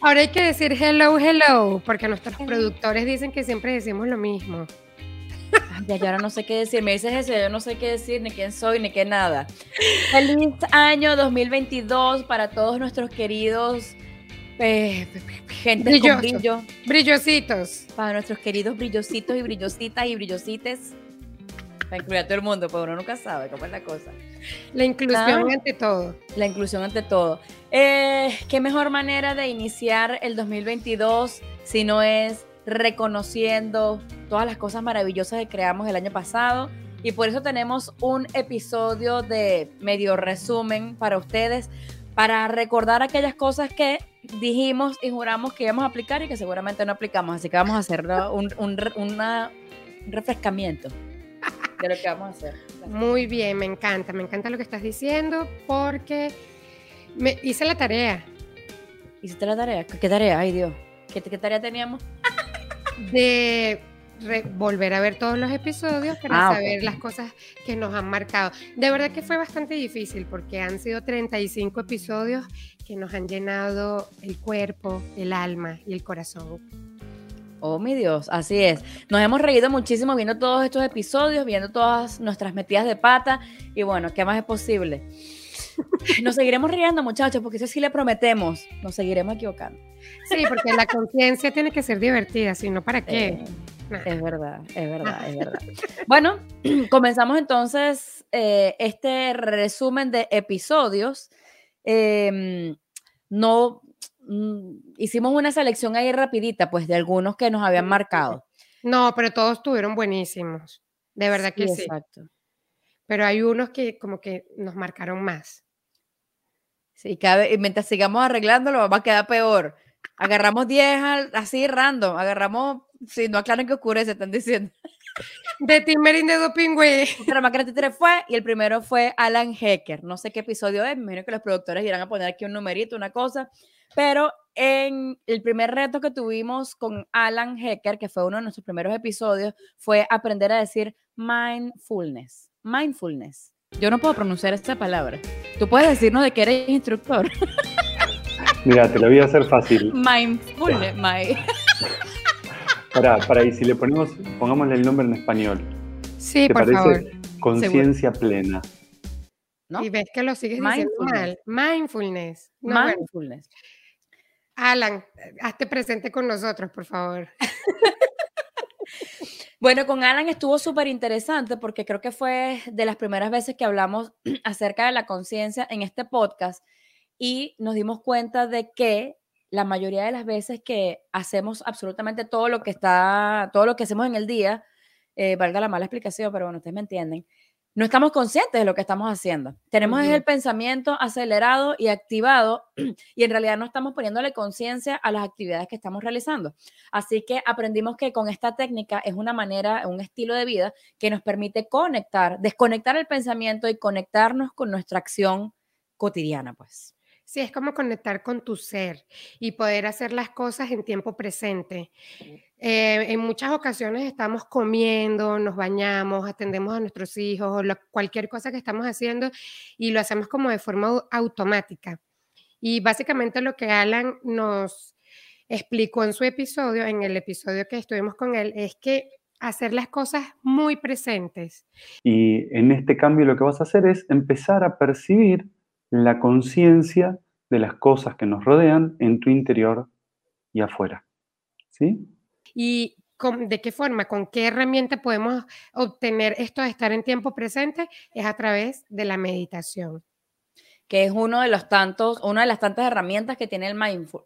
Ahora hay que decir hello, hello, porque nuestros productores dicen que siempre decimos lo mismo. Ya, yo ahora no sé qué decir. Me dices eso, yo no sé qué decir, ni quién soy, ni qué nada. Feliz año 2022 para todos nuestros queridos eh, gente con brillo. Brillositos. Para nuestros queridos brillositos y brillositas y brillosites. Para incluir a todo el mundo, pero uno nunca sabe cómo es la cosa. La inclusión ante todo. La inclusión ante todo. Eh, ¿Qué mejor manera de iniciar el 2022 si no es reconociendo todas las cosas maravillosas que creamos el año pasado? Y por eso tenemos un episodio de medio resumen para ustedes, para recordar aquellas cosas que dijimos y juramos que íbamos a aplicar y que seguramente no aplicamos. Así que vamos a hacer un, un, un refrescamiento de lo que vamos a hacer. Muy bien, me encanta, me encanta lo que estás diciendo porque me hice la tarea. ¿Hiciste la tarea? ¿Qué tarea? Ay Dios, ¿qué, qué tarea teníamos? de volver a ver todos los episodios para ah, saber las cosas que nos han marcado. De verdad que fue bastante difícil porque han sido 35 episodios que nos han llenado el cuerpo, el alma y el corazón. Oh, mi Dios, así es. Nos hemos reído muchísimo viendo todos estos episodios, viendo todas nuestras metidas de pata y bueno, ¿qué más es posible? Nos seguiremos riendo, muchachos, porque eso sí le prometemos, nos seguiremos equivocando. Sí, porque la conciencia tiene que ser divertida, si no, ¿para qué? Eh, es verdad, es verdad, es verdad. Bueno, comenzamos entonces eh, este resumen de episodios. Em, no mm, hicimos una selección ahí rapidita, pues, de algunos que nos habían marcado. No, pero todos estuvieron buenísimos. De verdad que sí. Exacto. Pero hay unos que como que nos marcaron más. Sí, cada mientras sigamos arreglándolo, va a quedar peor. Agarramos 10 así random, agarramos Sí, no aclaren que ocurre, se están diciendo. De Timmerin de Doping, güey. fue y el primero fue Alan Hecker. No sé qué episodio es, me imagino que los productores irán a poner aquí un numerito, una cosa, pero en el primer reto que tuvimos con Alan Hecker, que fue uno de nuestros primeros episodios, fue aprender a decir mindfulness. Mindfulness. Yo no puedo pronunciar esta palabra. Tú puedes decirnos de que eres instructor. Mira, te lo voy a hacer fácil. Mindfulness, my. Para, para, y si le ponemos, pongámosle el nombre en español. Sí, por favor. Conciencia plena. Y ves que lo sigues diciendo mal. Mindfulness. Mindfulness. Alan, hazte presente con nosotros, por favor. Bueno, con Alan estuvo súper interesante porque creo que fue de las primeras veces que hablamos acerca de la conciencia en este podcast y nos dimos cuenta de que la mayoría de las veces que hacemos absolutamente todo lo que está, todo lo que hacemos en el día, eh, valga la mala explicación, pero bueno, ustedes me entienden, no estamos conscientes de lo que estamos haciendo. Tenemos el pensamiento acelerado y activado y en realidad no estamos poniéndole conciencia a las actividades que estamos realizando. Así que aprendimos que con esta técnica es una manera, un estilo de vida que nos permite conectar, desconectar el pensamiento y conectarnos con nuestra acción cotidiana, pues. Sí, es como conectar con tu ser y poder hacer las cosas en tiempo presente. Eh, en muchas ocasiones estamos comiendo, nos bañamos, atendemos a nuestros hijos o cualquier cosa que estamos haciendo y lo hacemos como de forma automática. Y básicamente lo que Alan nos explicó en su episodio, en el episodio que estuvimos con él, es que hacer las cosas muy presentes. Y en este cambio lo que vas a hacer es empezar a percibir la conciencia de las cosas que nos rodean en tu interior y afuera. ¿Sí? ¿Y de qué forma, con qué herramienta podemos obtener esto de estar en tiempo presente? Es a través de la meditación. Que es uno de los tantos, una de las tantas herramientas que tiene el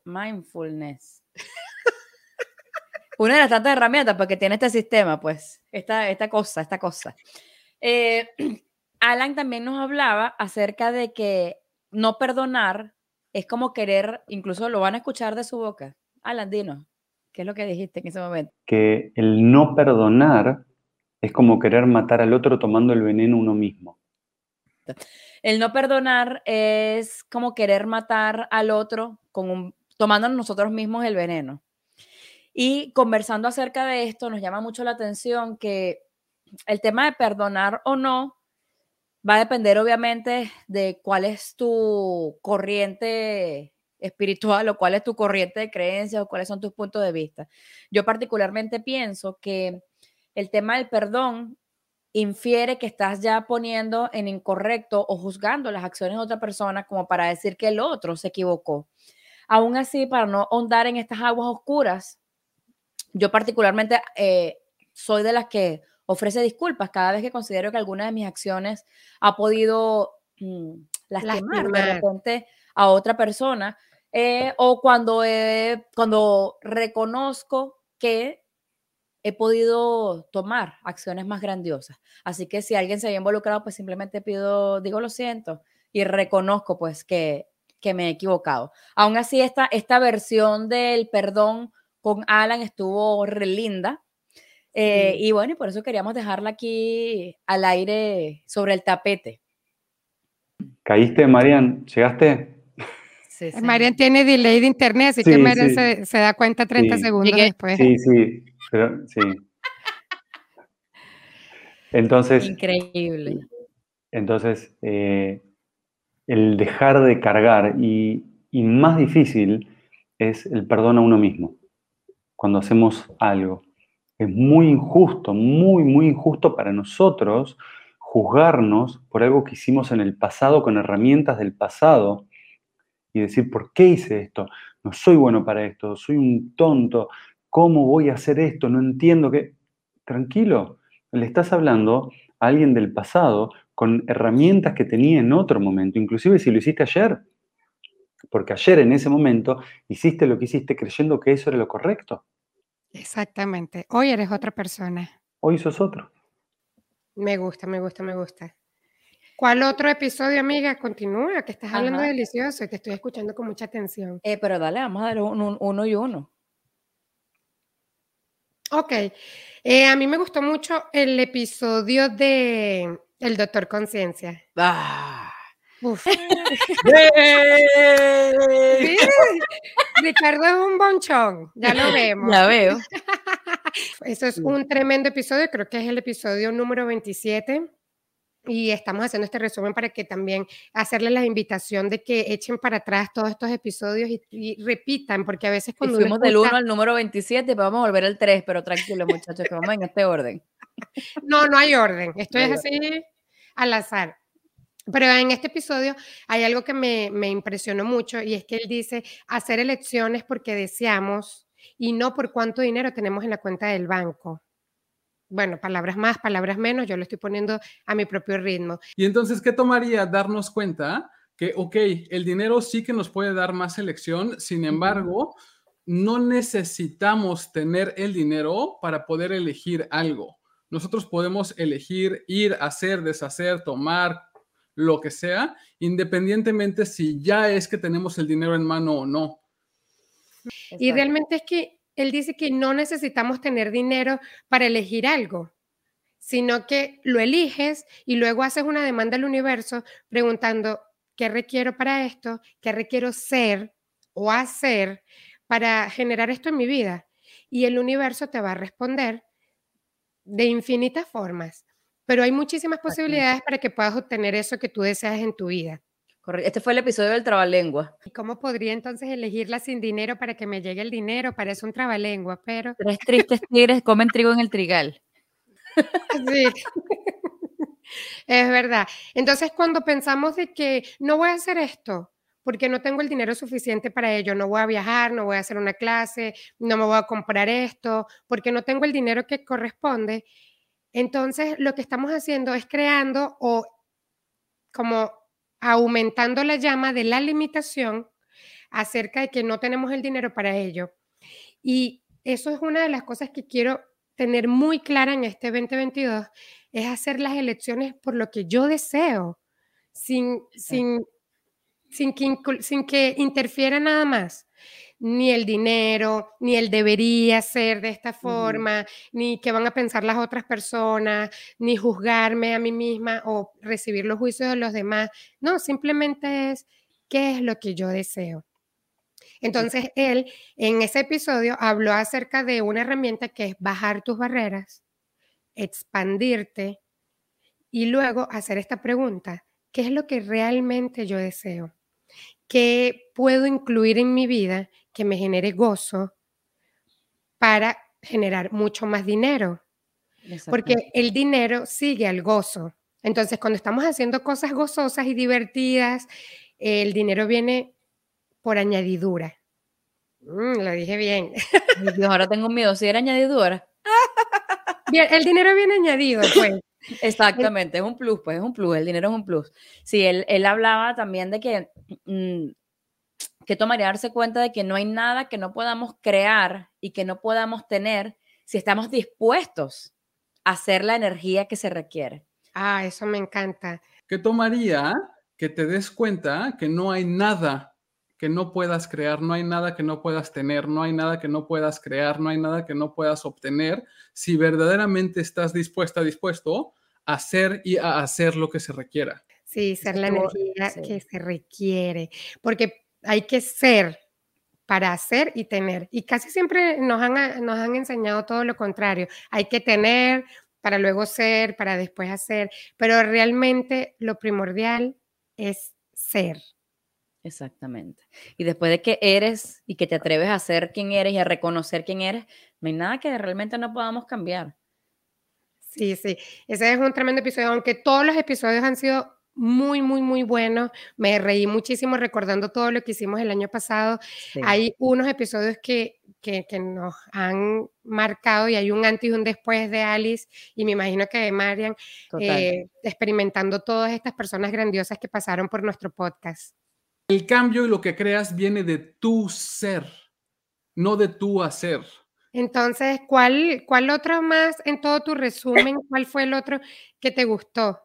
mindfulness. una de las tantas herramientas porque tiene este sistema, pues, esta, esta cosa, esta cosa. Eh, Alan también nos hablaba acerca de que no perdonar es como querer, incluso lo van a escuchar de su boca. Alan, dinos, ¿qué es lo que dijiste en ese momento? Que el no perdonar es como querer matar al otro tomando el veneno uno mismo. El no perdonar es como querer matar al otro con un, tomando nosotros mismos el veneno. Y conversando acerca de esto, nos llama mucho la atención que el tema de perdonar o no va a depender obviamente de cuál es tu corriente espiritual o cuál es tu corriente de creencias o cuáles son tus puntos de vista. Yo particularmente pienso que el tema del perdón infiere que estás ya poniendo en incorrecto o juzgando las acciones de otra persona como para decir que el otro se equivocó. Aún así, para no ahondar en estas aguas oscuras, yo particularmente eh, soy de las que ofrece disculpas cada vez que considero que alguna de mis acciones ha podido mm, lastimar, de repente a otra persona eh, o cuando, cuando reconozco que he podido tomar acciones más grandiosas. Así que si alguien se había involucrado, pues simplemente pido, digo lo siento y reconozco pues que, que me he equivocado. Aún así, esta, esta versión del perdón con Alan estuvo re Eh, y bueno, y por eso queríamos dejarla aquí al aire sobre el tapete. ¿Caíste, Marian? ¿Llegaste? Sí, Marian tiene delay de internet, así que Marian se, da cuenta 30 segundos después. Sí, sí, pero sí. Entonces. Increíble. Entonces, eh, el dejar de cargar y, y más difícil es el perdón a uno mismo cuando hacemos algo. Es muy injusto, muy, muy injusto para nosotros juzgarnos por algo que hicimos en el pasado con herramientas del pasado y decir, ¿por qué hice esto? No soy bueno para esto, soy un tonto, ¿cómo voy a hacer esto? No entiendo que... Tranquilo, le estás hablando a alguien del pasado con herramientas que tenía en otro momento, inclusive si lo hiciste ayer, porque ayer en ese momento hiciste lo que hiciste creyendo que eso era lo correcto. Exactamente. Hoy eres otra persona. Hoy sos otro. Me gusta, me gusta, me gusta. ¿Cuál otro episodio, amiga? Continúa, que estás hablando delicioso y te estoy escuchando con mucha atención. Eh, pero dale, vamos a dar uno y uno. Ok. Eh, a mí me gustó mucho el episodio de El Doctor Conciencia. Ah. Ricardo es un bonchón, ya lo vemos. Ya veo. Eso es un tremendo episodio, creo que es el episodio número 27. Y estamos haciendo este resumen para que también hacerles la invitación de que echen para atrás todos estos episodios y, repitan, porque a veces cuando. fuimos del 1 al número 27, pues vamos a volver al 3, pero tranquilo, muchachos, que vamos en este orden. No, no hay orden. Esto es así al azar. Pero en este episodio hay algo que me, me, impresionó mucho y es que él dice hacer elecciones porque deseamos y no por cuánto dinero tenemos en la cuenta del banco. Bueno, palabras más, palabras menos, yo lo estoy poniendo a mi propio ritmo. Y entonces, ¿qué tomaría darnos cuenta que, ok, el dinero sí que nos puede dar más elección, sin embargo, no necesitamos tener el dinero para poder elegir algo. Nosotros podemos elegir ir, hacer, deshacer, tomar, lo que sea, independientemente si ya es que tenemos el dinero en mano o no. Y realmente es que él dice que no necesitamos tener dinero para elegir algo, sino que lo eliges y luego haces una demanda al universo preguntando, ¿qué requiero para esto? ¿Qué requiero ser o hacer para generar esto en mi vida? Y el universo te va a responder de infinitas formas pero hay muchísimas posibilidades para que puedas obtener eso que tú deseas en tu vida. Este fue el episodio del trabalengua. ¿Y cómo podría entonces elegirla sin dinero para que me llegue el dinero? Parece un trabalengua, pero... Tres tristes tigres comen trigo en el trigal. Sí. es verdad. Entonces, cuando pensamos de que no voy a hacer esto, porque no tengo el dinero suficiente para ello, no voy a viajar, no voy a hacer una clase, no me voy a comprar esto, porque no tengo el dinero que corresponde, entonces, lo que estamos haciendo es creando o como aumentando la llama de la limitación acerca de que no tenemos el dinero para ello. Y eso es una de las cosas que quiero tener muy clara en este 2022, es hacer las elecciones por lo que yo deseo, sin, sin sin que, sin que interfiera nada más ni el dinero, ni el debería ser de esta forma, ni qué van a pensar las otras personas, ni juzgarme a mí misma o recibir los juicios de los demás. No, simplemente es qué es lo que yo deseo. Entonces, él en ese episodio habló acerca de una herramienta que es bajar tus barreras, expandirte y luego hacer esta pregunta, ¿qué es lo que realmente yo deseo? ¿Qué puedo incluir en mi vida que me genere gozo para generar mucho más dinero? Porque el dinero sigue al gozo. Entonces, cuando estamos haciendo cosas gozosas y divertidas, el dinero viene por añadidura. Mm, lo dije bien. Dios, ahora tengo miedo. Si era añadidura. Bien, el dinero viene añadido, pues. Exactamente, es un plus, pues es un plus, el dinero es un plus. Sí, él, él hablaba también de que, mm, que tomaría darse cuenta de que no hay nada que no podamos crear y que no podamos tener si estamos dispuestos a hacer la energía que se requiere. Ah, eso me encanta. ¿Qué tomaría que te des cuenta que no hay nada que no puedas crear, no hay nada que no puedas tener, no hay nada que no puedas crear, no hay nada que no puedas obtener si verdaderamente estás dispuesta, dispuesto a hacer y a hacer lo que se requiera. Sí, ser la energía que se requiere, porque hay que ser para hacer y tener. Y casi siempre nos han, nos han enseñado todo lo contrario. Hay que tener para luego ser, para después hacer, pero realmente lo primordial es ser. Exactamente. Y después de que eres y que te atreves a ser quien eres y a reconocer quién eres, no hay nada que realmente no podamos cambiar. Sí, sí. Ese es un tremendo episodio, aunque todos los episodios han sido muy, muy, muy buenos. Me reí muchísimo recordando todo lo que hicimos el año pasado. Hay unos episodios que, que, nos han marcado y hay un antes y un después de Alice y me imagino que de Marian, eh, experimentando todas estas personas grandiosas que pasaron por nuestro podcast. El cambio y lo que creas viene de tu ser, no de tu hacer. Entonces, ¿cuál, cuál otro más en todo tu resumen? ¿Cuál fue el otro que te gustó?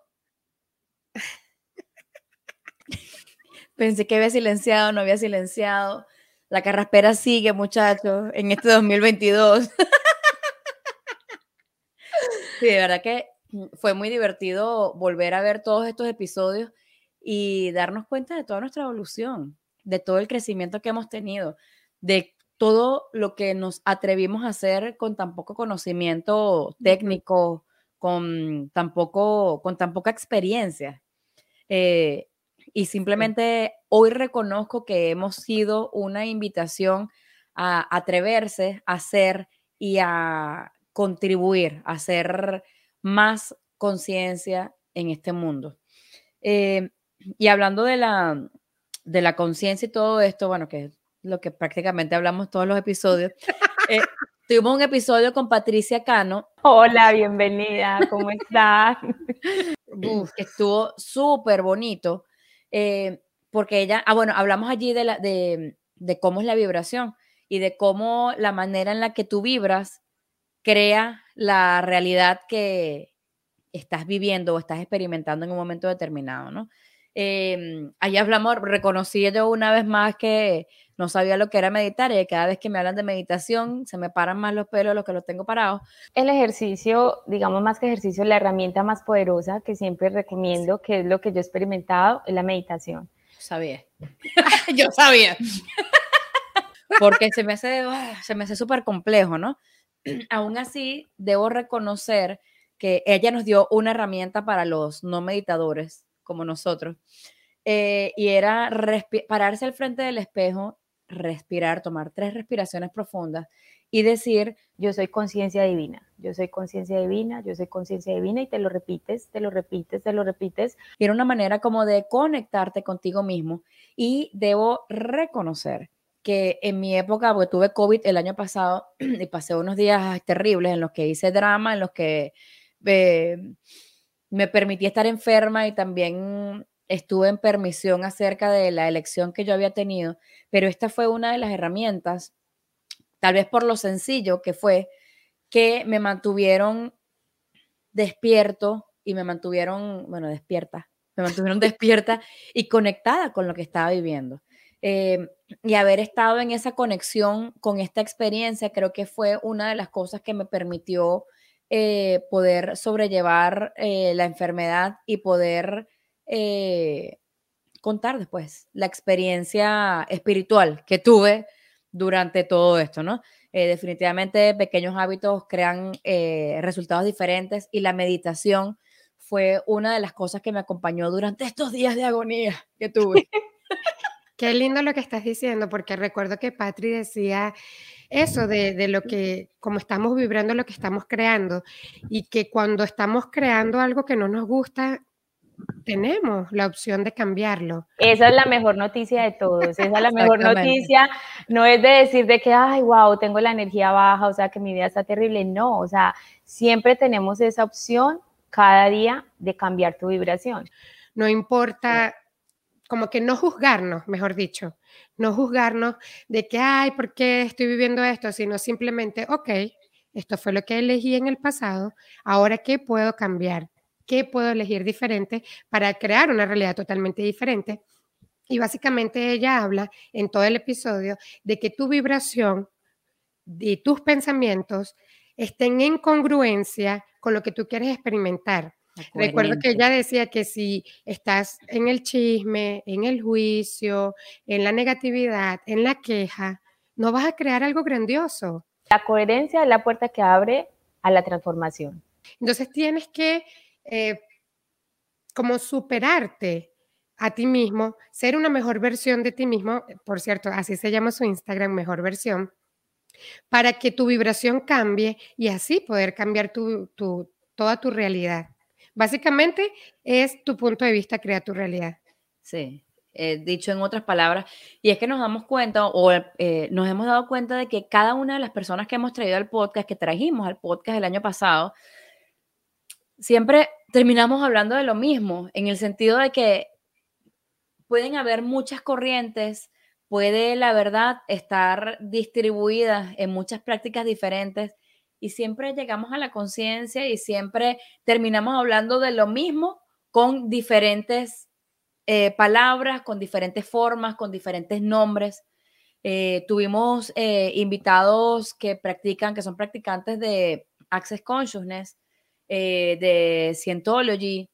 Pensé que había silenciado, no había silenciado. La carraspera sigue, muchachos, en este 2022. sí, de verdad que fue muy divertido volver a ver todos estos episodios y darnos cuenta de toda nuestra evolución, de todo el crecimiento que hemos tenido, de todo lo que nos atrevimos a hacer con tan poco conocimiento técnico, con tan, con tan poca experiencia. Eh, y simplemente hoy reconozco que hemos sido una invitación a atreverse a hacer y a contribuir, a hacer más conciencia en este mundo. Eh, y hablando de la, de la conciencia y todo esto, bueno, que es lo que prácticamente hablamos todos los episodios, eh, tuvimos un episodio con Patricia Cano. Hola, bienvenida, ¿cómo estás? que estuvo súper bonito, eh, porque ella, ah, bueno, hablamos allí de, de, de cómo es la vibración y de cómo la manera en la que tú vibras crea la realidad que estás viviendo o estás experimentando en un momento determinado, ¿no? Eh, ahí hablamos, reconocí yo una vez más que no sabía lo que era meditar y cada vez que me hablan de meditación se me paran más los pelos de los que los tengo parados. El ejercicio, digamos más que ejercicio, la herramienta más poderosa que siempre recomiendo, que es lo que yo he experimentado, es la meditación. Sabía. yo sabía. Porque se me hace, ah, se me hace súper complejo, ¿no? Aún así, debo reconocer que ella nos dio una herramienta para los no meditadores como nosotros, eh, y era pararse al frente del espejo, respirar, tomar tres respiraciones profundas y decir, yo soy conciencia divina, yo soy conciencia divina, yo soy conciencia divina y te lo repites, te lo repites, te lo repites. Y era una manera como de conectarte contigo mismo y debo reconocer que en mi época, porque tuve COVID el año pasado y pasé unos días terribles en los que hice drama, en los que... Eh, me permití estar enferma y también estuve en permisión acerca de la elección que yo había tenido, pero esta fue una de las herramientas, tal vez por lo sencillo que fue, que me mantuvieron despierto y me mantuvieron, bueno, despierta, me mantuvieron despierta y conectada con lo que estaba viviendo. Eh, y haber estado en esa conexión con esta experiencia creo que fue una de las cosas que me permitió eh, poder sobrellevar eh, la enfermedad y poder contar después la experiencia espiritual que tuve durante todo esto, ¿no? definitivamente pequeños hábitos crean resultados diferentes y la meditación fue una de las cosas que me acompañó durante estos días de agonía que tuve. Qué lindo lo que estás diciendo, porque recuerdo que Patri decía eso de, de, lo que, como estamos vibrando lo que estamos creando, y que cuando estamos creando algo que no nos gusta, tenemos la opción de cambiarlo. Esa es la mejor noticia de todos. Esa es la mejor noticia. No es de decir de que, ay, wow, tengo la energía baja, o sea, que mi vida está terrible. No, o sea, siempre tenemos esa opción cada día de cambiar tu vibración. No importa, como que no juzgarnos, mejor dicho, no juzgarnos de que, ay, ¿por qué estoy viviendo esto? Sino simplemente, ok, esto fue lo que elegí en el pasado, ahora qué puedo cambiar, qué puedo elegir diferente para crear una realidad totalmente diferente. Y básicamente ella habla en todo el episodio de que tu vibración y tus pensamientos estén en congruencia con lo que tú quieres experimentar. Recuerdo que ella decía que si estás en el chisme, en el juicio, en la negatividad, en la queja, no vas a crear algo grandioso. La coherencia es la puerta que abre a la transformación. Entonces tienes que eh, como superarte a ti mismo, ser una mejor versión de ti mismo, por cierto, así se llama su Instagram, mejor versión, para que tu vibración cambie y así poder cambiar tu, toda tu realidad. Básicamente es tu punto de vista crea tu realidad. Sí, eh, dicho en otras palabras, y es que nos damos cuenta o eh, nos hemos dado cuenta de que cada una de las personas que hemos traído al podcast, que trajimos al podcast el año pasado, siempre terminamos hablando de lo mismo, en el sentido de que pueden haber muchas corrientes, puede la verdad estar distribuida en muchas prácticas diferentes y siempre llegamos a la conciencia y siempre terminamos hablando de lo mismo con diferentes eh, palabras, con diferentes formas, con diferentes nombres. Eh, tuvimos eh, invitados que practican, que son practicantes de Access Consciousness, de Scientology,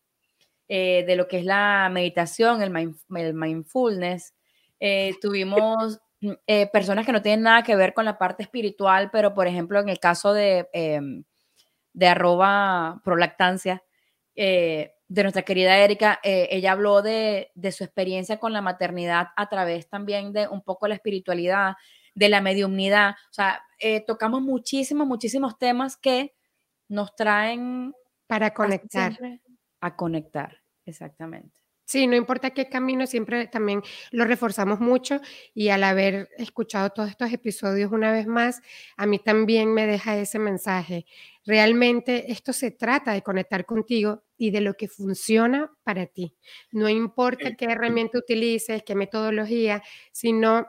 de lo que es la meditación, el, el mindfulness, tuvimos eh, personas que no tienen nada que ver con la parte espiritual, pero por ejemplo, en el caso de, em, de arroba prolactancia, eh, de nuestra querida Erika, ella habló de, de, su experiencia con la maternidad a través también de un poco la espiritualidad, de la mediumnidad. O sea, tocamos muchísimos, muchísimos temas que nos traen... Para conectar. A conectar, exactamente. Sí, no importa qué camino, siempre también lo reforzamos mucho y al haber escuchado todos estos episodios una vez más, a mí también me deja ese mensaje. Realmente esto se trata de conectar contigo y de lo que funciona para ti. No importa qué herramienta utilices, qué metodología, sino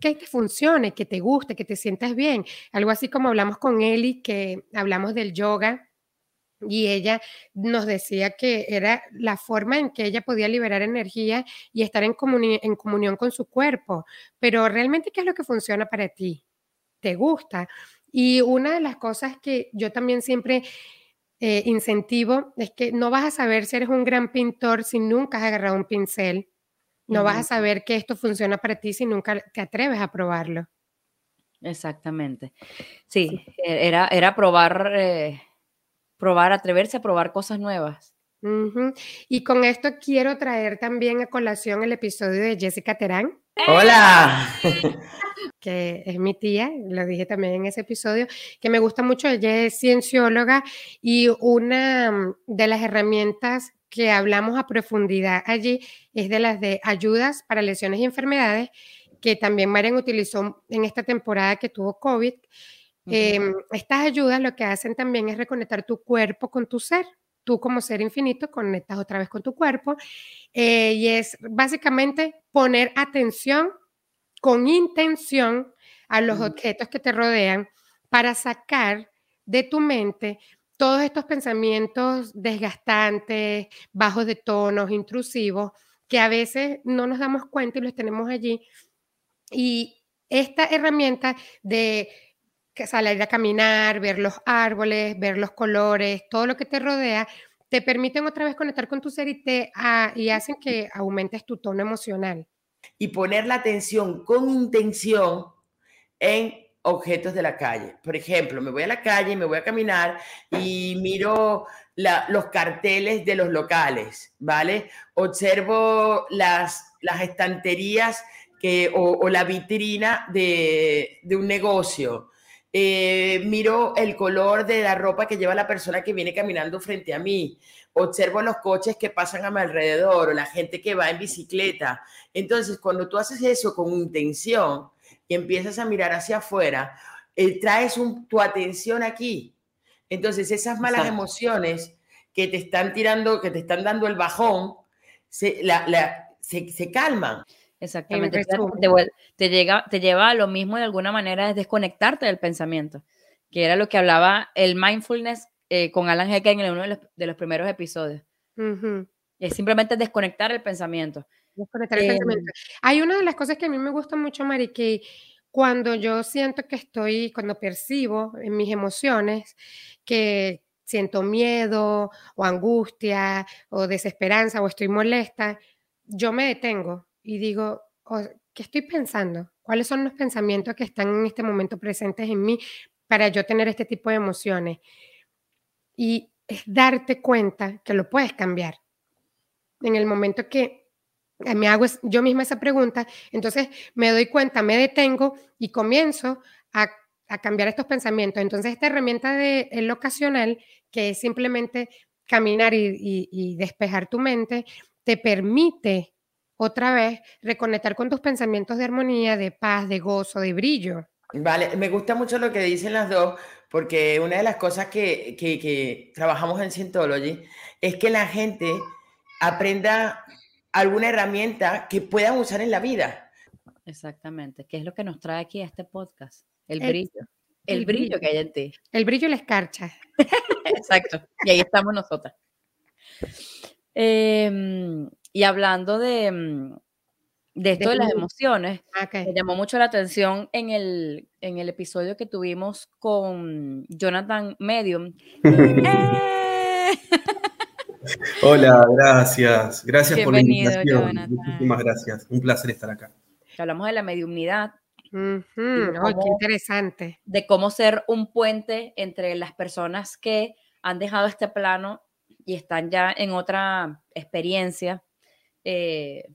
que te funcione, que te guste, que te sientas bien. Algo así como hablamos con Eli, que hablamos del yoga y ella nos decía que era la forma en que ella podía liberar energía y estar en, en comunión con su cuerpo. Pero realmente, ¿qué es lo que funciona para ti? ¿Te gusta? Y una de las cosas que yo también siempre eh, incentivo es que no vas a saber si eres un gran pintor si nunca has agarrado un pincel. No vas a saber que esto funciona para ti si nunca te atreves a probarlo. Exactamente. Sí, e-, era, era probar eh, probar, atreverse a probar cosas nuevas. Y con esto quiero traer también a colación el episodio de Jessica Terán. Hola. que es mi tía, lo dije también en ese episodio, que me gusta mucho, ella es ciencióloga y una mm, de las herramientas que hablamos a profundidad allí es de las de ayudas para lesiones y enfermedades, que también Marian utilizó en esta temporada que tuvo COVID Em, estas ayudas lo que hacen también es reconectar tu cuerpo con tu ser. Tú como ser infinito conectas otra vez con tu cuerpo eh, y es básicamente poner atención con intención a los objetos que te rodean para sacar de tu mente todos estos pensamientos desgastantes, bajos de tonos, intrusivos, que a veces no nos damos cuenta y los tenemos allí. Y esta herramienta de salir a caminar, ver los árboles, ver los colores, todo lo que te rodea, te permiten otra vez conectar con tu ser y, te, ah, y hacen que aumentes tu tono emocional. Y poner la atención con intención en objetos de la calle. Por ejemplo, me voy a la calle, me voy a caminar y miro los carteles de los locales, ¿vale? Observo las, las estanterías que, o, la vitrina de, un negocio. Eh, miro el color de la ropa que lleva la persona que viene caminando frente a mí. Observo los coches que pasan a mi alrededor o la gente que va en bicicleta. Entonces, cuando tú haces eso con intención, y empiezas a mirar hacia afuera, eh, traes tu atención aquí. Entonces esas malas emociones que te están tirando, que te están dando el bajón, se, se, calman. Exactamente. Te, llega, te lleva a lo mismo de alguna manera, es desconectarte del pensamiento, que era lo que hablaba el mindfulness eh, con Alan Heck en uno de los, primeros episodios. Es simplemente desconectar el pensamiento. Em, Hay una de las cosas que a mí me gusta mucho, Mari, que cuando yo siento que estoy, cuando percibo en mis emociones que siento miedo o angustia o desesperanza o estoy molesta, yo me detengo y digo, ¿qué estoy pensando? ¿Cuáles son los pensamientos que están en este momento presentes en mí para yo tener este tipo de emociones? Y es darte cuenta que lo puedes cambiar. En el momento que eh, me hago yo misma esa pregunta, entonces me doy cuenta, me detengo y comienzo a, cambiar estos pensamientos. Entonces, esta herramienta de el ocasional, que es simplemente caminar y, despejar tu mente, te permite otra vez reconectar con tus pensamientos de armonía, de paz, de gozo, de brillo. Vale, me gusta mucho lo que dicen las dos, porque una de las cosas que, que trabajamos en Scientology es que la gente aprenda alguna herramienta que puedan usar en la vida. Exactamente, ¿Qué es lo que nos trae aquí a este podcast, el, brillo. El, brillo, que hay en ti. El brillo y la escarcha. Exacto, y ahí estamos nosotras. Em, y hablando de, mm, de esto de, las emociones, ah, me llamó mucho la atención en el, en el episodio que tuvimos con Jonathan Medium. ¡Eh! Hola, gracias. Gracias por la invitación. Muchísimas gracias. Un placer estar acá. Hablamos de la mediumnidad. qué interesante. De cómo ser un puente entre las personas que han dejado este plano y están ya en otra experiencia, eh,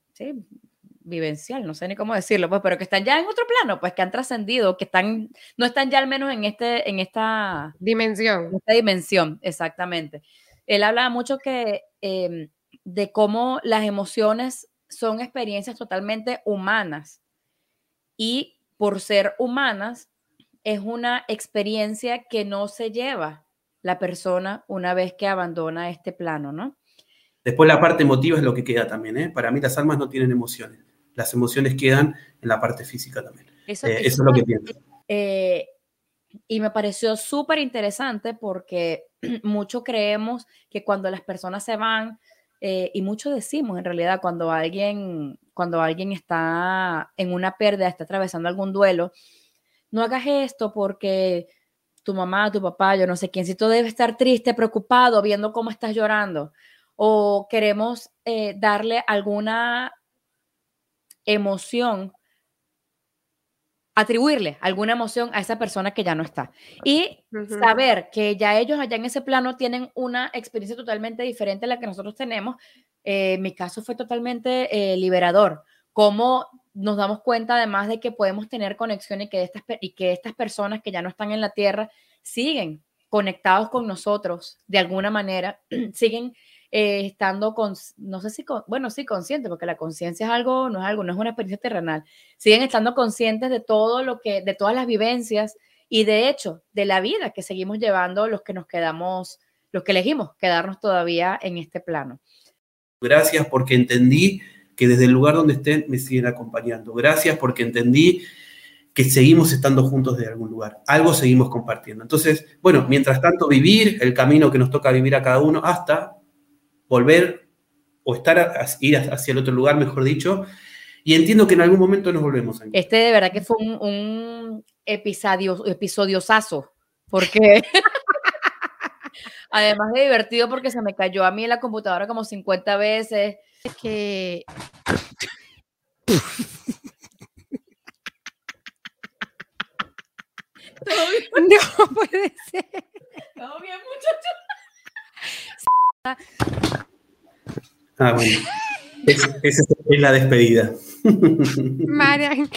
vivencial, no sé ni cómo decirlo, pues, pero que están ya en otro plano, pues que han trascendido, que están, no están ya al menos en este, en esta dimensión. En esta dimensión, exactamente él hablaba mucho que em, de cómo las emociones son experiencias totalmente humanas y por ser humanas es una experiencia que no se lleva la persona una vez que abandona este plano, ¿no? Después la parte emotiva es lo que queda también, ¿eh? Para mí las almas no tienen emociones, las emociones quedan en la parte física también. Eso, eh, es lo que pienso. Eh, y me pareció súper interesante porque mucho creemos que cuando las personas se van, eh, y mucho decimos en realidad cuando alguien, cuando alguien está en una pérdida, está atravesando algún duelo, no hagas esto porque tu mamá, tu papá, yo no sé quién, si tú debes estar triste, preocupado, viendo cómo estás llorando, o queremos eh, darle alguna emoción atribuirle alguna emoción a esa persona que ya no está. Y saber que ya ellos allá en ese plano tienen una experiencia totalmente diferente a la que nosotros tenemos. Eh, mi caso fue totalmente eh, liberador. Cómo nos damos cuenta además de que podemos tener conexión y que, estas, y que estas personas que ya no están en la tierra siguen conectados con nosotros de alguna manera, siguen eh, estando con, no sé si, bueno, sí, consciente, porque la conciencia es algo, no es algo, no es una experiencia terrenal, siguen estando conscientes de todo lo que, de todas las vivencias y de hecho de la vida que seguimos llevando los que nos quedamos, los que elegimos quedarnos todavía en este plano. Gracias porque entendí que desde el lugar donde estén me siguen acompañando. Gracias porque entendí que seguimos estando juntos de algún lugar, algo seguimos compartiendo. Entonces, bueno, mientras tanto, vivir el camino que nos toca vivir a cada uno hasta volver o estar, ir hacia el otro lugar, mejor dicho, y entiendo que en algún momento nos volvemos a Este de verdad que fue un, un episodio, episodiosazo, porque además de divertido porque se me cayó a mí en la computadora como 50 veces, que No puede ser. Todo bien, muchachos. Ah, bueno. Esa es, la despedida. Marian,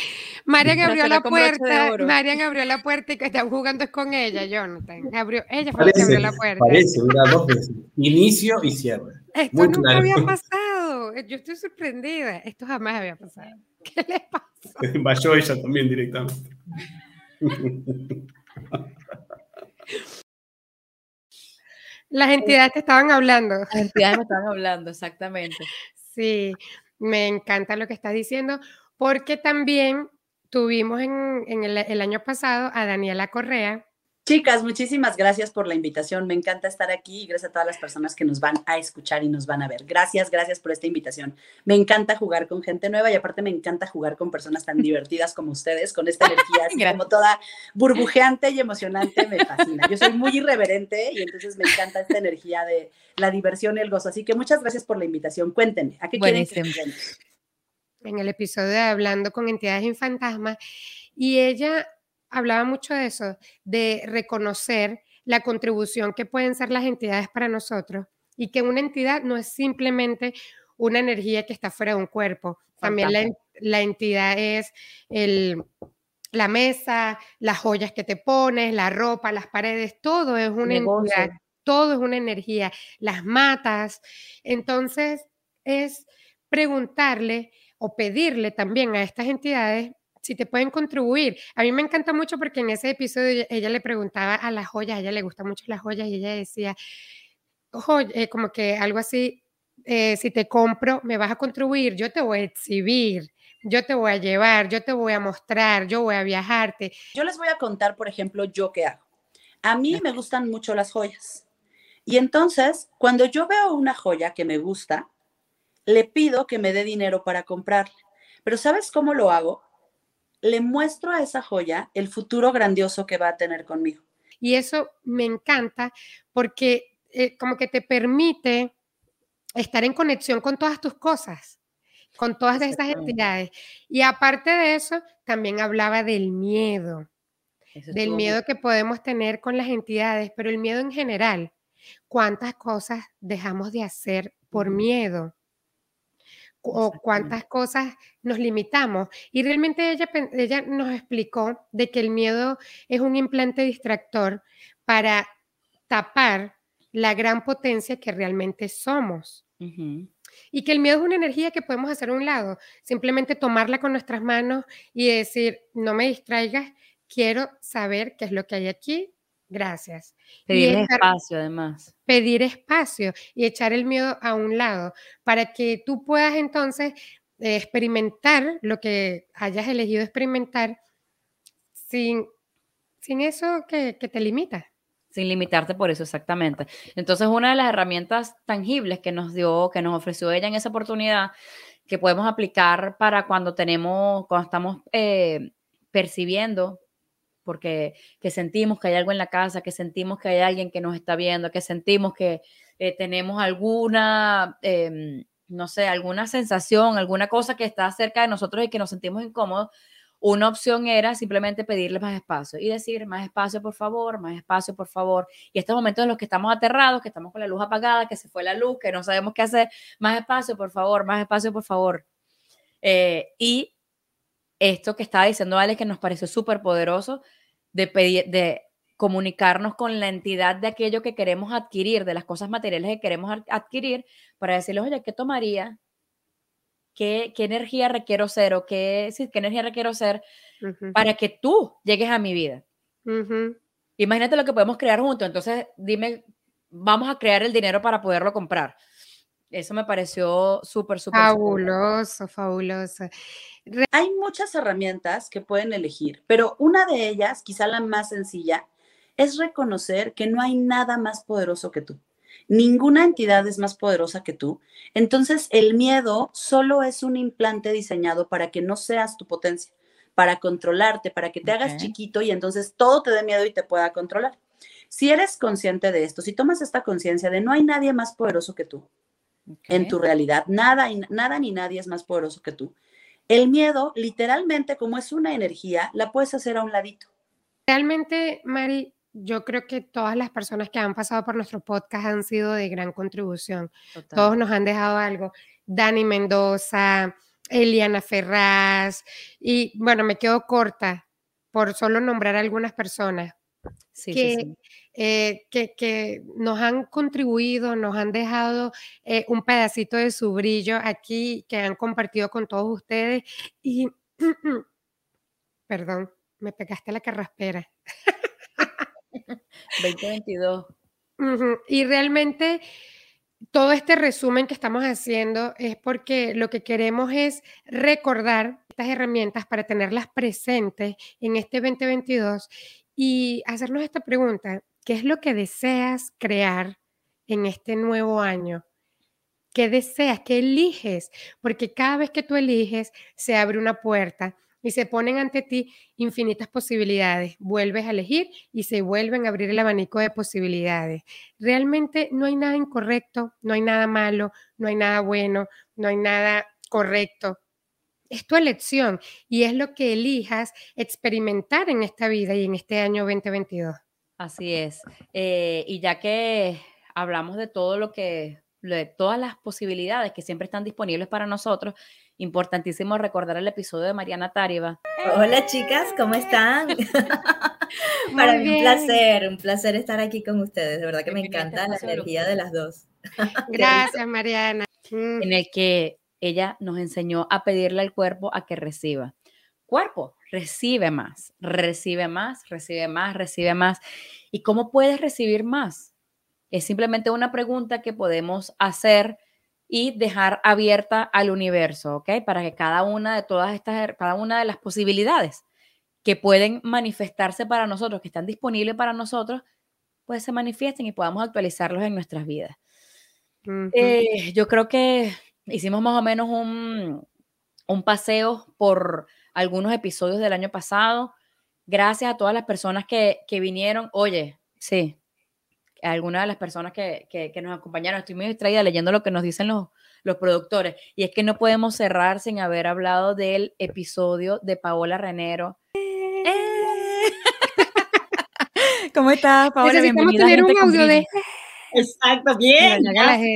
Marian abrió la puerta. Marian abrió la puerta y que estaba jugando con ella, Jonathan. Abrió, ella fue la que abrió la puerta. Parece, mira, dos veces. Inicio y cierre. Esto Muy nunca había pasado. Yo estoy sorprendida. Esto jamás había pasado. ¿Qué le pasó? Vayó ella también directamente. Las entidades te estaban hablando. Las entidades me estaban hablando, exactamente. Sí, me encanta lo que estás diciendo, porque también tuvimos en, el, año pasado a Daniela Correa, Chicas, muchísimas gracias por la invitación. Me encanta estar aquí y gracias a todas las personas que nos van a escuchar y nos van a ver. Gracias, gracias por esta invitación. Me encanta jugar con gente nueva y aparte me encanta jugar con personas tan divertidas como ustedes, con esta energía así como toda burbujeante y emocionante. Me fascina. Yo soy muy irreverente y entonces me encanta esta energía de la diversión y el gozo. Así que muchas gracias por la invitación. Cuéntenme, ¿a qué quieren que En el episodio de Hablando con Entidades Infantasmas y ella hablaba mucho de eso, de reconocer la contribución que pueden ser las entidades para nosotros y que una entidad no es simplemente una energía que está fuera de un cuerpo, también la, entidad es el, la mesa, las joyas que te pones, la ropa, las paredes, todo es una entidad, todo es una energía, las matas. Entonces, es preguntarle o pedirle también a estas entidades si te pueden contribuir. A mí me encanta mucho porque en ese episodio ella, le preguntaba a las joyas, a ella le gustan mucho las joyas y ella decía, ojo, eh, como que algo así, eh, si te compro, me vas a contribuir, yo te voy a exhibir, yo te voy a llevar, yo te voy a mostrar, yo voy a viajarte. Yo les voy a contar, por ejemplo, yo qué hago. A mí me gustan mucho las joyas. Y entonces, cuando yo veo una joya que me gusta, le pido que me dé dinero para comprarla. Pero ¿sabes cómo lo hago? Le muestro a esa joya el futuro grandioso que va a tener conmigo. Y eso me encanta porque eh, como que te permite estar en conexión con todas tus cosas, con todas estas entidades. Y aparte de eso, también hablaba del miedo, del miedo que podemos tener con las entidades, pero el miedo en general. ¿Cuántas cosas dejamos de hacer por miedo? O cuántas cosas nos limitamos. Y realmente ella, ella nos explicó de que el miedo es un implante distractor para tapar la gran potencia que realmente somos. Y que el miedo es una energía que podemos hacer a un lado, simplemente tomarla con nuestras manos y decir, no me distraigas, quiero saber qué es lo que hay aquí, Gracias. Pedir espacio, además. Pedir espacio y echar el miedo a un lado para que tú puedas entonces eh, experimentar lo que hayas elegido experimentar sin, sin eso que, que te limita sin limitarte por eso, exactamente. Entonces, una de las herramientas tangibles que nos dio, que nos ofreció ella en esa oportunidad, que podemos aplicar para cuando tenemos, cuando estamos eh, percibiendo porque que sentimos que hay algo en la casa, que sentimos que hay alguien que nos está viendo, que sentimos que eh, tenemos alguna, em, no sé, alguna sensación, alguna cosa que está cerca de nosotros y que nos sentimos incómodos, una opción era simplemente pedirle más espacio y decir, más espacio, por favor, más espacio, por favor. Y estos momentos en los que estamos aterrados, que estamos con la luz apagada, que se fue la luz, que no sabemos qué hacer, más espacio, por favor, más espacio, por favor. Eh, y esto que estaba diciendo Alex, que nos pareció súper poderoso, de, pedir, de comunicarnos con la entidad de aquello que queremos adquirir, de las cosas materiales que queremos adquirir, para decirles, oye, ¿qué tomaría? ¿Qué, qué energía requiero ser o qué, qué energía requiero ser para que tú llegues a mi vida? Imagínate lo que podemos crear juntos. Entonces, dime, vamos a crear el dinero para poderlo comprar. Eso me pareció súper, súper. Fabuloso, fabuloso. Hay muchas herramientas que pueden elegir, pero una de ellas, quizá la más sencilla, es reconocer que no hay nada más poderoso que tú. Ninguna entidad es más poderosa que tú. Entonces, el miedo solo es un implante diseñado para que no seas tu potencia, para controlarte, para que te hagas chiquito y entonces todo te dé miedo y te pueda controlar. Si eres consciente de esto, si tomas esta conciencia de no hay nadie más poderoso que tú en tu realidad, nada, nada ni nadie es más poderoso que tú. El miedo, literalmente, como es una energía, la puedes hacer a un ladito. Realmente, Mari, yo creo que todas las personas que han pasado por nuestro podcast han sido de gran contribución. Todos nos han dejado algo. Dani Mendoza, Eliana Ferraz, y bueno, me quedo corta por solo nombrar algunas personas que, eh, que, que, nos han contribuido, nos han dejado eh, un pedacito de su brillo aquí, que han compartido con todos ustedes. Y, perdón, me pegaste la carraspera. 2022. Y realmente todo este resumen que estamos haciendo es porque lo que queremos es recordar estas herramientas para tenerlas presentes en este 2022 y hacernos esta pregunta, ¿qué es lo que deseas crear en este nuevo año? ¿Qué deseas? ¿Qué eliges? Porque cada vez que tú eliges, se abre una puerta y se ponen ante ti infinitas posibilidades. Vuelves a elegir y se vuelven a abrir el abanico de posibilidades. Realmente no hay nada incorrecto, no hay nada malo, no hay nada bueno, no hay nada correcto. Es tu elección y es lo que elijas experimentar en esta vida y en este año 2022. Así es. Eh, y ya que hablamos de todo lo que, de todas las posibilidades que siempre están disponibles para nosotros, importantísimo recordar el episodio de Mariana Tariba. Hola chicas, ¿cómo están? Para mí un placer, un placer estar aquí con ustedes. De verdad que me encanta la energía de las dos. Gracias, Mariana. Mm. En el que ella nos enseñó a pedirle al cuerpo a que reciba. Cuerpo, recibe más, recibe más, recibe más, recibe más. ¿Y cómo puedes recibir más? Es simplemente una pregunta que podemos hacer y dejar abierta al universo, ¿ok? Para que cada una de todas estas, cada una de las posibilidades que pueden manifestarse para nosotros, que están disponibles para nosotros, pues se manifiesten y podamos actualizarlos en nuestras vidas. Eh, yo creo que hicimos más o menos un, un paseo por algunos episodios del año pasado. Gracias a todas las personas que, que vinieron. Oye, sí, algunas de las personas que, que, nos acompañaron. Estoy muy distraída leyendo lo que nos dicen los, los productores. Y es que no podemos cerrar sin haber hablado del episodio de Paola Renero. ¡Eh! ¿Cómo estás, Paola? Bienvenida. tener un audio de... Exacto, bien.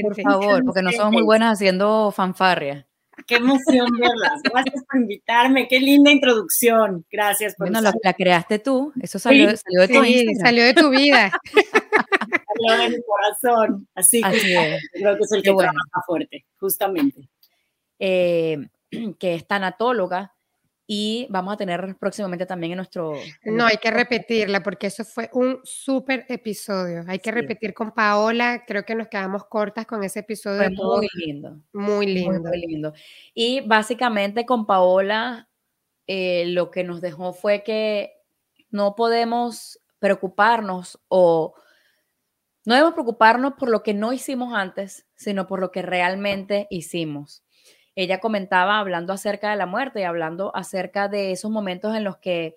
por favor, porque no somos muy buenas haciendo fanfarria. Qué emoción verlas. Gracias por invitarme. Qué linda introducción. Gracias por Bueno, la, creaste tú. Eso salió, de tu salió de tu vida. salió de mi corazón. Así, que creo que es el que trabaja fuerte, justamente. Eh, que es tanatóloga y vamos a tener próximamente también en nuestro... no, hay que repetirla porque eso fue un súper episodio. Hay que repetir con Paola, creo que nos quedamos cortas con ese episodio. muy lindo. Muy lindo. Muy, lindo. Y básicamente con Paola eh, lo que nos dejó fue que no podemos preocuparnos o no debemos preocuparnos por lo que no hicimos antes, sino por lo que realmente hicimos ella comentaba hablando acerca de la muerte y hablando acerca de esos momentos en los que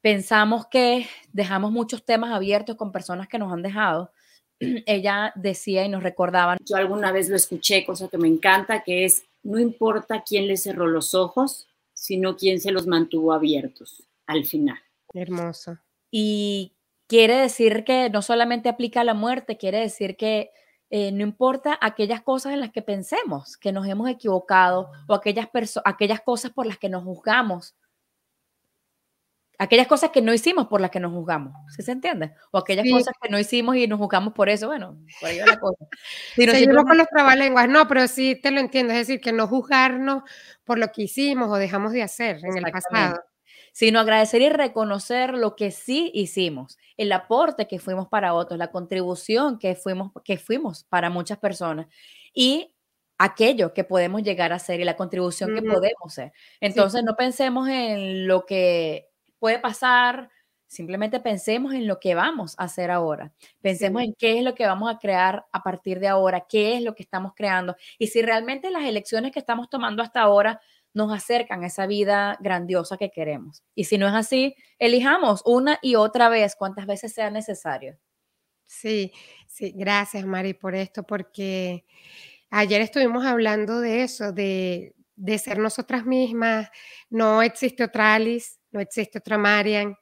pensamos que dejamos muchos temas abiertos con personas que nos han dejado. Ella decía y nos recordaba. Yo alguna vez lo escuché, cosa que me encanta, que es, no importa quién le cerró los ojos, sino quién se los mantuvo abiertos al final. Hermoso. Y quiere decir que no solamente aplica a la muerte, quiere decir que eh, no importa aquellas cosas en las que pensemos que nos hemos equivocado o aquellas, aquellas cosas por las que nos juzgamos, aquellas cosas que no hicimos por las que nos juzgamos, ¿sí se entiende? O aquellas cosas que no hicimos y nos juzgamos por eso, bueno, por ahí va la cosa. Seguimos con los trabalenguas, no, pero sí te lo entiendo, es decir, que no juzgarnos por lo que hicimos o dejamos de hacer en el pasado sino agradecer y reconocer lo que sí hicimos, el aporte que fuimos para otros, la contribución que fuimos, que fuimos para muchas personas y aquello que podemos llegar a ser y la contribución que podemos ser. Entonces, no pensemos en lo que puede pasar, simplemente pensemos en lo que vamos a hacer ahora. Pensemos en qué es lo que vamos a crear a partir de ahora, qué es lo que estamos creando y si realmente las elecciones que estamos tomando hasta ahora nos acercan a esa vida grandiosa que queremos. Y si no es así, elijamos una y otra vez, cuantas veces sea necesario. Sí, sí, gracias Mari por esto, porque ayer estuvimos hablando de eso, de, de ser nosotras mismas. No existe otra Alice, no existe otra Marian.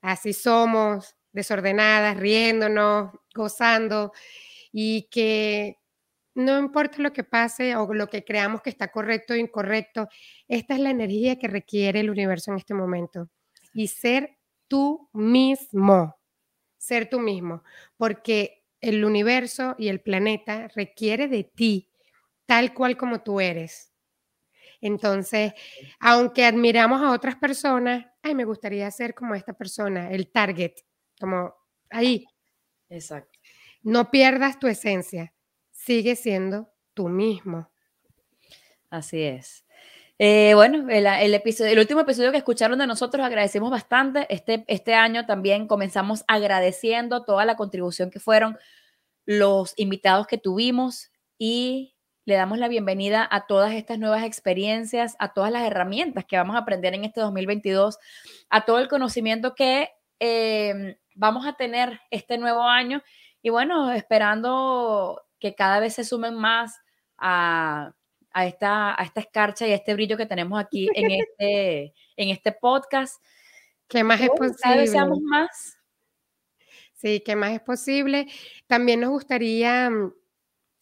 Así somos, desordenadas, riéndonos, gozando, y que no importa lo que pase o lo que creamos que está correcto o incorrecto, esta es la energía que requiere el universo en este momento. Y ser tú mismo, ser tú mismo, porque el universo y el planeta requiere de ti, tal cual como tú eres. Entonces, aunque admiramos a otras personas, ay, me gustaría ser como esta persona, el target, como ahí. Exacto. No pierdas tu esencia sigue siendo tú mismo. Así es. Eh, bueno, el, episodio, el último episodio que escucharon de nosotros agradecemos bastante. Este, este año también comenzamos agradeciendo toda la contribución que fueron los invitados que tuvimos y le damos la bienvenida a todas estas nuevas experiencias, a todas las herramientas que vamos a aprender en este 2022, a todo el conocimiento que eh, vamos a tener este nuevo año y bueno, esperando que cada vez se sumen más a, esta, a esta escarcha y a este brillo que tenemos aquí en este, en este podcast. ¿Qué más es posible? Cada vez seamos más. Sí, ¿qué más es posible? También nos gustaría mm,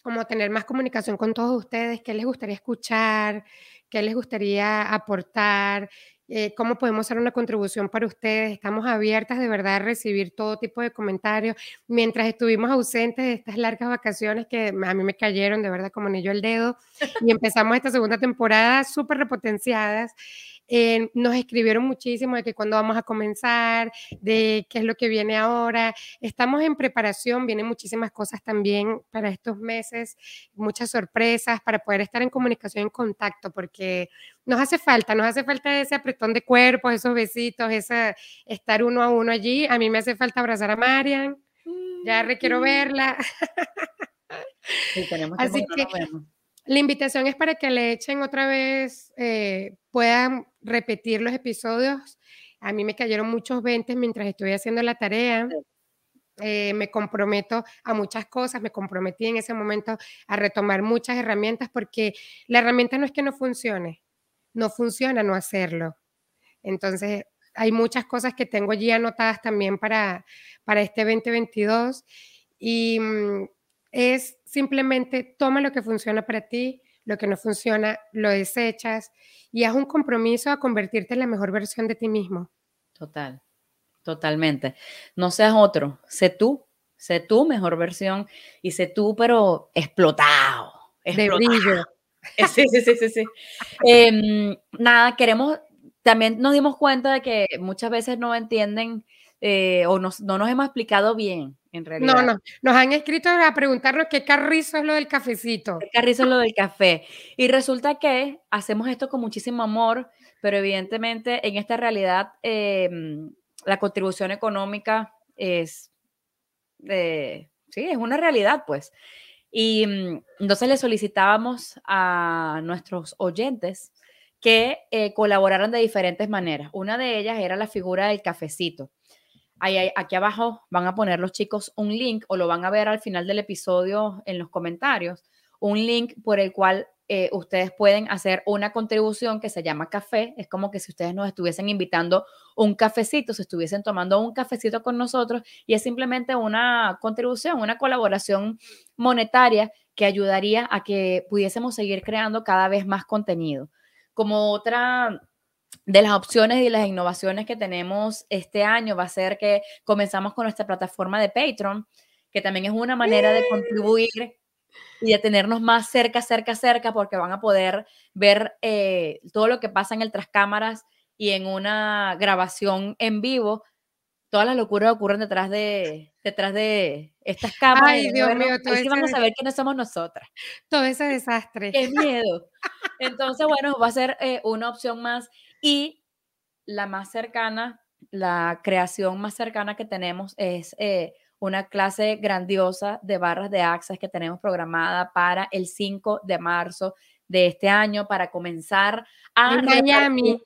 como tener más comunicación con todos ustedes, qué les gustaría escuchar, qué les gustaría aportar, eh, cómo podemos hacer una contribución para ustedes. Estamos abiertas de verdad a recibir todo tipo de comentarios. Mientras estuvimos ausentes de estas largas vacaciones que a mí me cayeron de verdad como anillo al dedo y empezamos esta segunda temporada súper repotenciadas. Eh, nos escribieron muchísimo de que cuándo vamos a comenzar, de qué es lo que viene ahora. Estamos en preparación, vienen muchísimas cosas también para estos meses, muchas sorpresas para poder estar en comunicación, en contacto, porque nos hace falta, nos hace falta ese apretón de cuerpos, esos besitos, esa, estar uno a uno allí. A mí me hace falta abrazar a Marian, ya requiero verla. Así que la invitación es para que le echen otra vez, eh, puedan repetir los episodios. A mí me cayeron muchos 20 mientras estuve haciendo la tarea. Eh, me comprometo a muchas cosas, me comprometí en ese momento a retomar muchas herramientas porque la herramienta no es que no funcione, no funciona no hacerlo. Entonces, hay muchas cosas que tengo allí anotadas también para, para este 2022 y mm, es simplemente toma lo que funciona para ti, lo que no funciona lo desechas y haz un compromiso a convertirte en la mejor versión de ti mismo. Total, totalmente. No seas otro, sé tú, sé tu mejor versión y sé tú, pero explotado. explotado. De brillo. Sí, sí, sí, sí. Em, nada, queremos, también nos dimos cuenta de que muchas veces no entienden eh, o no nos hemos explicado bien no, no, nos han escrito a preguntarnos qué carrizo es lo del cafecito. ¿Qué carrizo es lo del café? Y resulta que hacemos esto con muchísimo amor, pero evidentemente en esta realidad em, la contribución económica es, eh, sí, es una realidad, pues. Y mm, entonces le solicitábamos a nuestros oyentes que eh, colaboraran de diferentes maneras. Una de ellas era la figura del cafecito aquí abajo van a poner los chicos un link o lo van a ver al final del episodio en los comentarios, un link por el cual eh, ustedes pueden hacer una contribución que se llama café. Es como que si ustedes nos estuviesen invitando un cafecito, se estuviesen tomando un cafecito con nosotros y es simplemente una contribución, una colaboración monetaria que ayudaría a que pudiésemos seguir creando cada vez más contenido. Como otra de las opciones y las innovaciones que tenemos este año va a ser que comenzamos con nuestra plataforma de Patreon, que también es una manera de contribuir y de tenernos más cerca, cerca, cerca, porque van a poder ver eh, todo lo que pasa en el tras cámaras y en una grabación en vivo. Todas las locuras ocurren detrás de, detrás de estas cámaras. Ay, Dios mío, todo sí vamos a ver quiénes somos nosotras. Todo ese desastre. Qué miedo. Entonces, bueno, va a ser eh, una opción más y la más cercana, la creación más cercana que tenemos es eh, una clase grandiosa de barras de Access que tenemos programada para el 5 de marzo de este año para comenzar a... En Miami.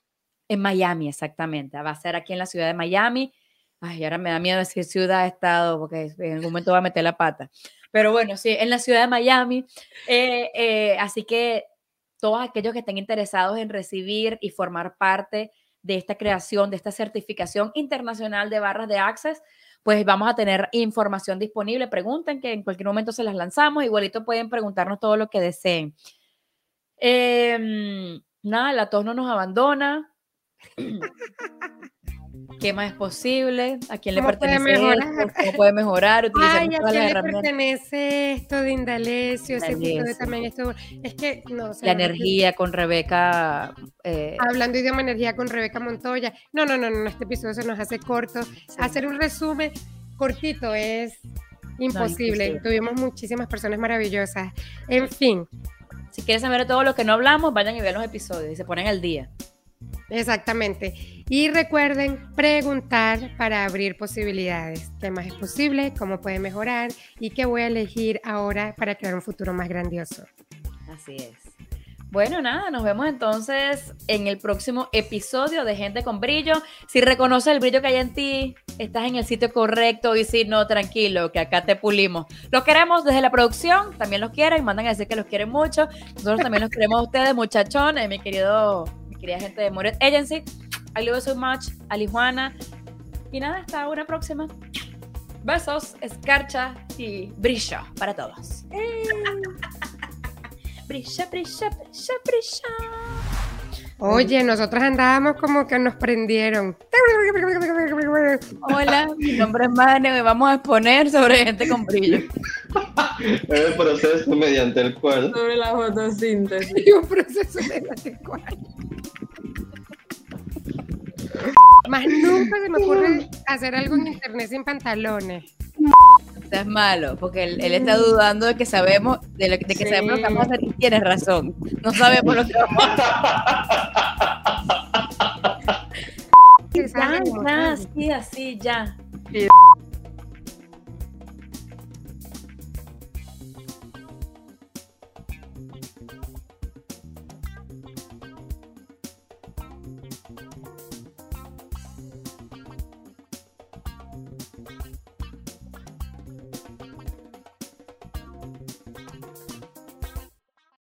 En Miami, exactamente. Va a ser aquí en la ciudad de Miami. Ay, ahora me da miedo decir ciudad, estado, porque en algún momento va a meter la pata. Pero bueno, sí, en la ciudad de Miami. Eh, eh, así que todos aquellos que estén interesados en recibir y formar parte de esta creación, de esta certificación internacional de barras de Access, pues vamos a tener información disponible. Pregunten que en cualquier momento se las lanzamos. Igualito pueden preguntarnos todo lo que deseen. Em, nada, la tos no nos abandona. ¿Qué más es posible? ¿A quién le pertenece puede esto? ¿Cómo puede mejorar? Ay, ¿a quién le pertenece esto de Indalecio? Ese tipo de también esto. Es que, no La energía con Rebeca. Eh, Hablando idioma energía con Rebeca Montoya. No, no, no, no, este episodio se nos hace corto. Hacer un resumen cortito es imposible. Tuvimos muchísimas personas maravillosas. En fin. Si quieren saber todo lo que no hablamos, vayan y vean los episodios y se ponen al día. Exactamente. Y recuerden preguntar para abrir posibilidades. ¿Qué más es posible? ¿Cómo puede mejorar? ¿Y qué voy a elegir ahora para crear un futuro más grandioso? Así es. Bueno, nada, nos vemos entonces en el próximo episodio de Gente con Brillo. Si reconoces el brillo que hay en ti, estás en el sitio correcto y si no, tranquilo, que acá te pulimos. Los queremos desde la producción, también los quieren, mandan a decir que los quieren mucho. Nosotros también los queremos a ustedes, muchachones, mi querido querida gente de Moret Agency. I love you so much, Alijuana. Y nada, hasta una próxima. Besos, escarcha y brillo para todos. Eh. brilla, brilla, brilla, brilla. Oye, nosotros andábamos como que nos prendieron. Hola, mi nombre es Mane y vamos a exponer sobre gente con brillo. el proceso mediante el cual. Sobre la fotosíntesis. un proceso mediante el cual. Más nunca se me ocurre hacer algo en internet sin pantalones. Es malo, porque él, está dudando de que sabemos, de, lo, de que sabemos lo que vamos a hacer y tienes razón. No sabemos lo que vamos a hacer. ya, así, ya.